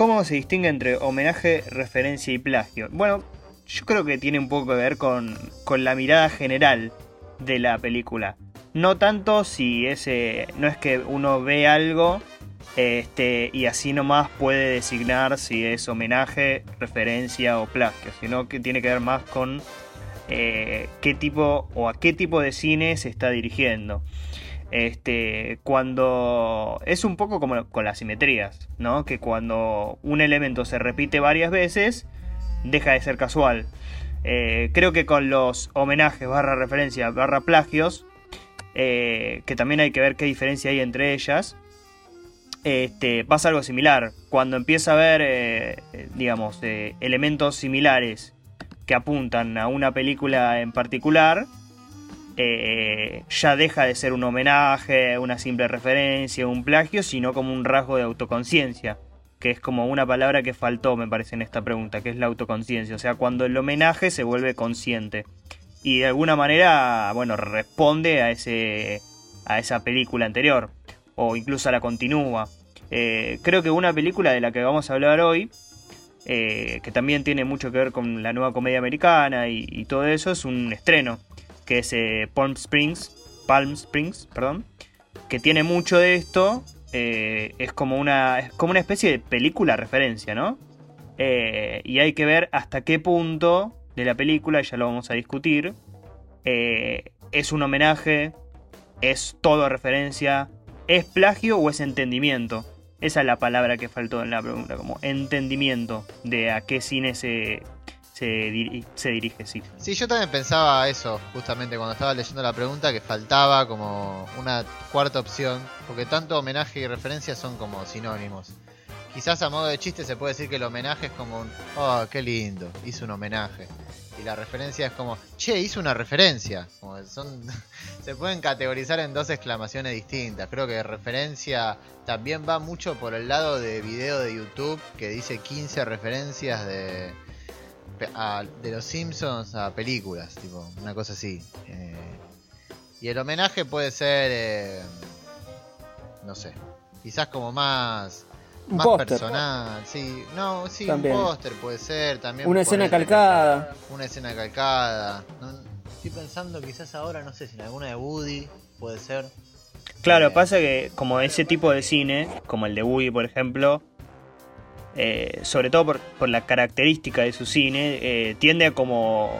¿cómo se distingue entre homenaje, referencia y plagio? Bueno, yo creo que tiene un poco que ver con, con la mirada general de la película. No tanto si ese. No es que uno ve algo este, y así nomás puede designar si es homenaje, referencia o plagio, sino que tiene que ver más con eh, qué tipo o a qué tipo de cine se está dirigiendo. Este, cuando es un poco como con las simetrías, ¿no? Que cuando un elemento se repite varias veces, deja de ser casual. Eh, creo que con los homenajes, barra referencia, barra plagios, eh, que también hay que ver qué diferencia hay entre ellas, este, pasa algo similar. Cuando empieza a haber, digamos, elementos similares que apuntan a una película en particular, eh, ya deja de ser un homenaje, una simple referencia, un plagio, sino como un rasgo de autoconciencia, que es como una palabra que faltó, me parece, en esta pregunta, que es la autoconciencia, o sea, cuando el homenaje se vuelve consciente. Y de alguna manera, bueno, responde a, ese, a esa película anterior, o incluso la continúa. Eh, creo que una película de la que vamos a hablar hoy eh, que también tiene mucho que ver con la nueva comedia americana y, todo eso, es un estreno, que es eh, Palm Springs, Palm Springs, perdón, que tiene mucho de esto, eh, es, como una, es como una especie de película referencia, ¿no? y hay que ver hasta qué punto de la película, ya lo vamos a discutir, es un homenaje, es todo referencia, es plagio o es entendimiento. Esa es la palabra que faltó en la pregunta, como entendimiento de a qué cine se, se, dirige, sí. Sí, yo también pensaba eso, justamente cuando estaba leyendo la pregunta, que faltaba como una cuarta opción, porque tanto homenaje y referencia son como sinónimos. Quizás a modo de chiste se puede decir que el homenaje es como un, oh, qué lindo, hizo un homenaje. Y la referencia es como, che, hizo una referencia. Como son, se pueden categorizar en dos exclamaciones distintas. Creo que referencia también va mucho por el lado de video de YouTube que dice 15 referencias de, de los Simpsons a películas, tipo, una cosa así. Eh, y el homenaje puede ser, eh, no sé, quizás como más más personal, sí, no, sí, un póster puede ser, también una escena calcada, una escena calcada. estoy pensando quizás ahora, no sé si en alguna de Woody puede ser. Claro, eh, pasa que como ese tipo de cine, como el de Woody, por ejemplo, eh, sobre todo por, la característica de su cine, eh, tiende a como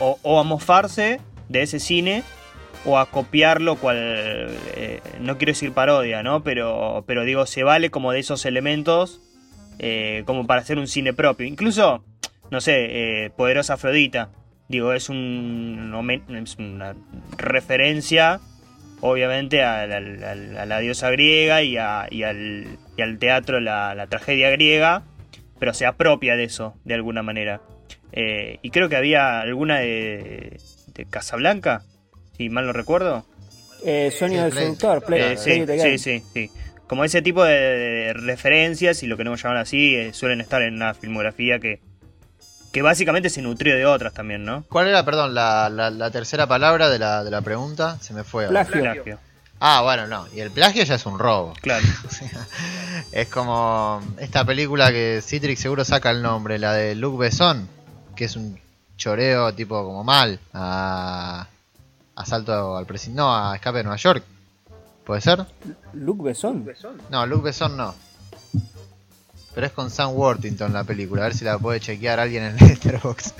o a mofarse de ese cine o a copiarlo, cual eh, no quiero decir parodia, ¿no? Pero, pero digo, se vale como de esos elementos como para hacer un cine propio. Incluso, no sé, Poderosa Afrodita, digo, es, un, es una referencia, obviamente, a, la diosa griega y, a, y, al, y al, teatro, la, la, tragedia griega, pero se apropia de eso, de alguna manera. y creo que había alguna de, de Casablanca, si mal no recuerdo. Eh, Sueño del Seductor, Play, sí, sí, sí, sí, Como ese tipo de, referencias, y lo que no llaman así, eh, suelen estar en una filmografía que, que básicamente se nutrió de otras también, ¿no? ¿Cuál era, perdón, la, la, tercera palabra de la, de la pregunta? Se me fue. Plagio. Ah, bueno, no. Y el plagio ya es un robo. Claro. es como esta película que Citrix seguro saca el nombre, la de Luc Besson, que es un choreo tipo como mal. A Asalto al presidente. No, a Escape de Nueva York. ¿Puede ser? Luke Besson. No, Luke Besson no. Pero es con Sam Worthington la película. A ver si la puede chequear alguien en Letterboxd.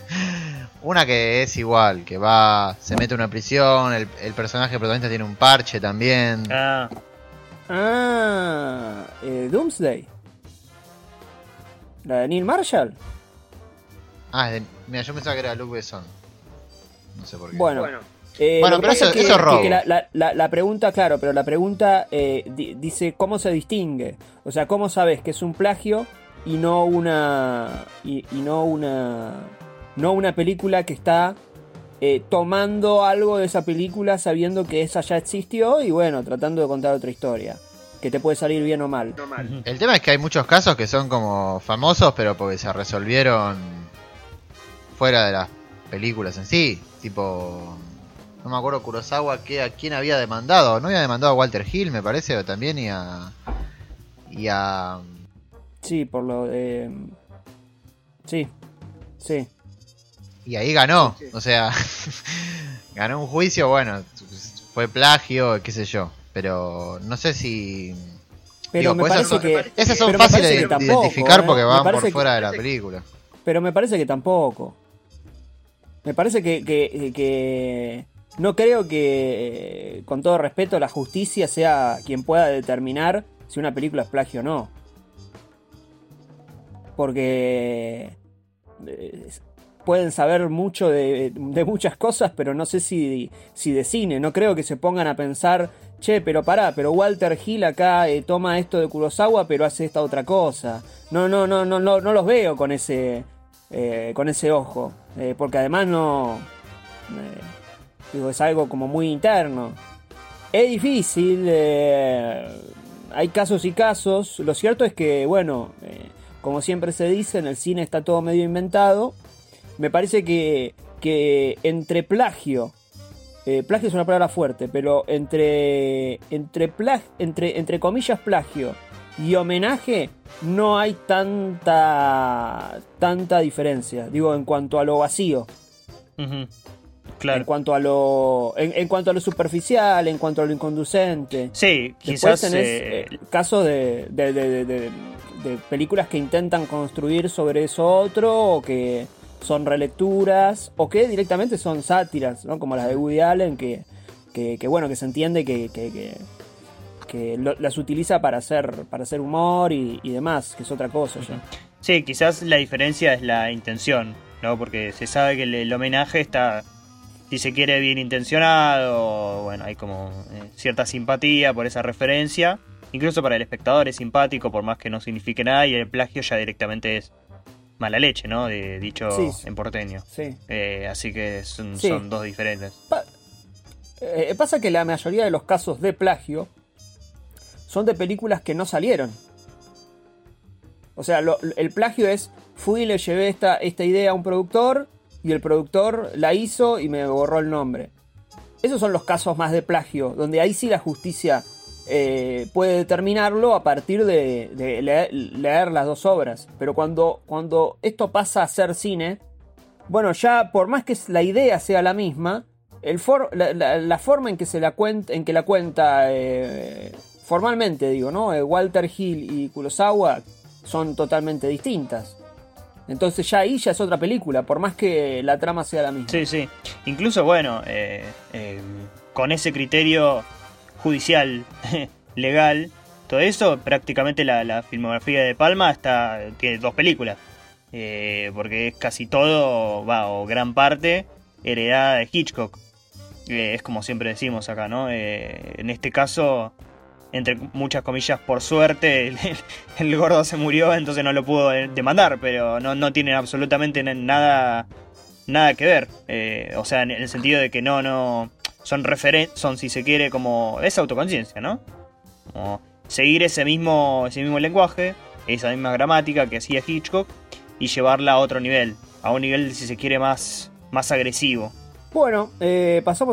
Una que es igual, que va, se mete en una prisión, el, personaje protagonista tiene un parche también. Ah. Ah, eh, Doomsday. La de Neil Marshall. Ah, mira, yo pensaba que era Luke Besson. No sé por qué. Bueno, bueno eh, bueno, pero eso, es robo. la, pregunta, claro, pero la pregunta eh, dice cómo se distingue. O sea, cómo sabes que es un plagio y no una y, no una no una película que está eh, tomando algo de esa película sabiendo que esa ya existió y bueno, tratando de contar otra historia. Que te puede salir bien o mal. El tema es que hay muchos casos que son como famosos, pero porque se resolvieron fuera de las películas en sí. Tipo, no me acuerdo Kurosawa que a quién había demandado, no había demandado a Walter Hill, me parece, también y a y a Sí, por lo de... Sí, sí. Y ahí ganó, o sea, ganó un juicio, bueno, fue plagio, qué sé yo, pero no sé si... Pero me parece que... Esas son fáciles de, identificar ¿eh? porque van por fuera de la película. Pero me parece que tampoco. Me parece que, que, que no creo que, con todo respeto, la justicia sea quien pueda determinar si una película es plagio o no. Porque eh, pueden saber mucho de, muchas cosas, pero no sé si, si de cine. No creo que se pongan a pensar, che, pero pará, pero Walter Hill acá eh, toma esto de Kurosawa, pero hace esta otra cosa. No, no, no, no, no, no los veo con ese, eh, con ese ojo. porque además no Es algo como muy interno. Es difícil, eh, hay casos y casos. Lo cierto es que, bueno, eh, como siempre se dice, en el cine está todo medio inventado. Me parece que, que entre plagio, eh, plagio es una palabra fuerte, pero entre, entre, entre, entre comillas plagio y homenaje no hay tanta, tanta diferencia, digo, en cuanto a lo vacío. En cuanto a lo. En, cuanto a lo superficial, en cuanto a lo inconducente. Sí, quizás. tenés eh, casos de, de, películas que intentan construir sobre eso otro, o que son relecturas, o que directamente son sátiras, ¿no? Como las de Woody Allen, que, que, bueno, que se entiende que, que, las utiliza para hacer, para hacer humor y, demás, que es otra cosa ya. Sí, quizás la diferencia es la intención, ¿no? Porque se sabe que el homenaje está si se quiere bien intencionado, bueno, hay como eh, cierta simpatía por esa referencia. Incluso para el espectador es simpático, por más que no signifique nada, y el plagio ya directamente es mala leche, ¿no? De dicho en porteño. Sí. Eh, así que son, dos diferentes. Eh, pasa que la mayoría de los casos de plagio son de películas que no salieron. O sea, el plagio es, fui y le llevé esta, esta idea a un productor y el productor la hizo y me borró el nombre. Esos son los casos más de plagio, donde ahí sí la justicia eh, puede determinarlo a partir de, leer, las dos obras. Pero cuando, cuando esto pasa a ser cine, bueno, ya por más que la idea sea la misma, la, forma en que se la cuenta, en que la cuenta eh, formalmente, digo, ¿no? Eh, Walter Hill y Kurosawa son totalmente distintas. Entonces ya ahí ya es otra película, por más que la trama sea la misma. Sí, sí. Incluso, bueno, eh, eh, con ese criterio judicial, legal, todo eso, prácticamente la, filmografía de Palma está tiene dos películas. Eh, porque es casi todo, va, o gran parte, heredada de Hitchcock. es como siempre decimos acá, ¿no? en este caso, entre muchas comillas, por suerte, el, gordo se murió, entonces no lo pudo demandar, pero no, no tienen absolutamente nada, nada que ver. Eh, o sea, en el sentido de que no, no, son referentes, son si se quiere como, es autoconciencia, ¿no? Seguir ese mismo, ese mismo lenguaje, esa misma gramática que hacía Hitchcock y llevarla a otro nivel, a un nivel, si se quiere, más, más agresivo. Bueno, eh, pasamos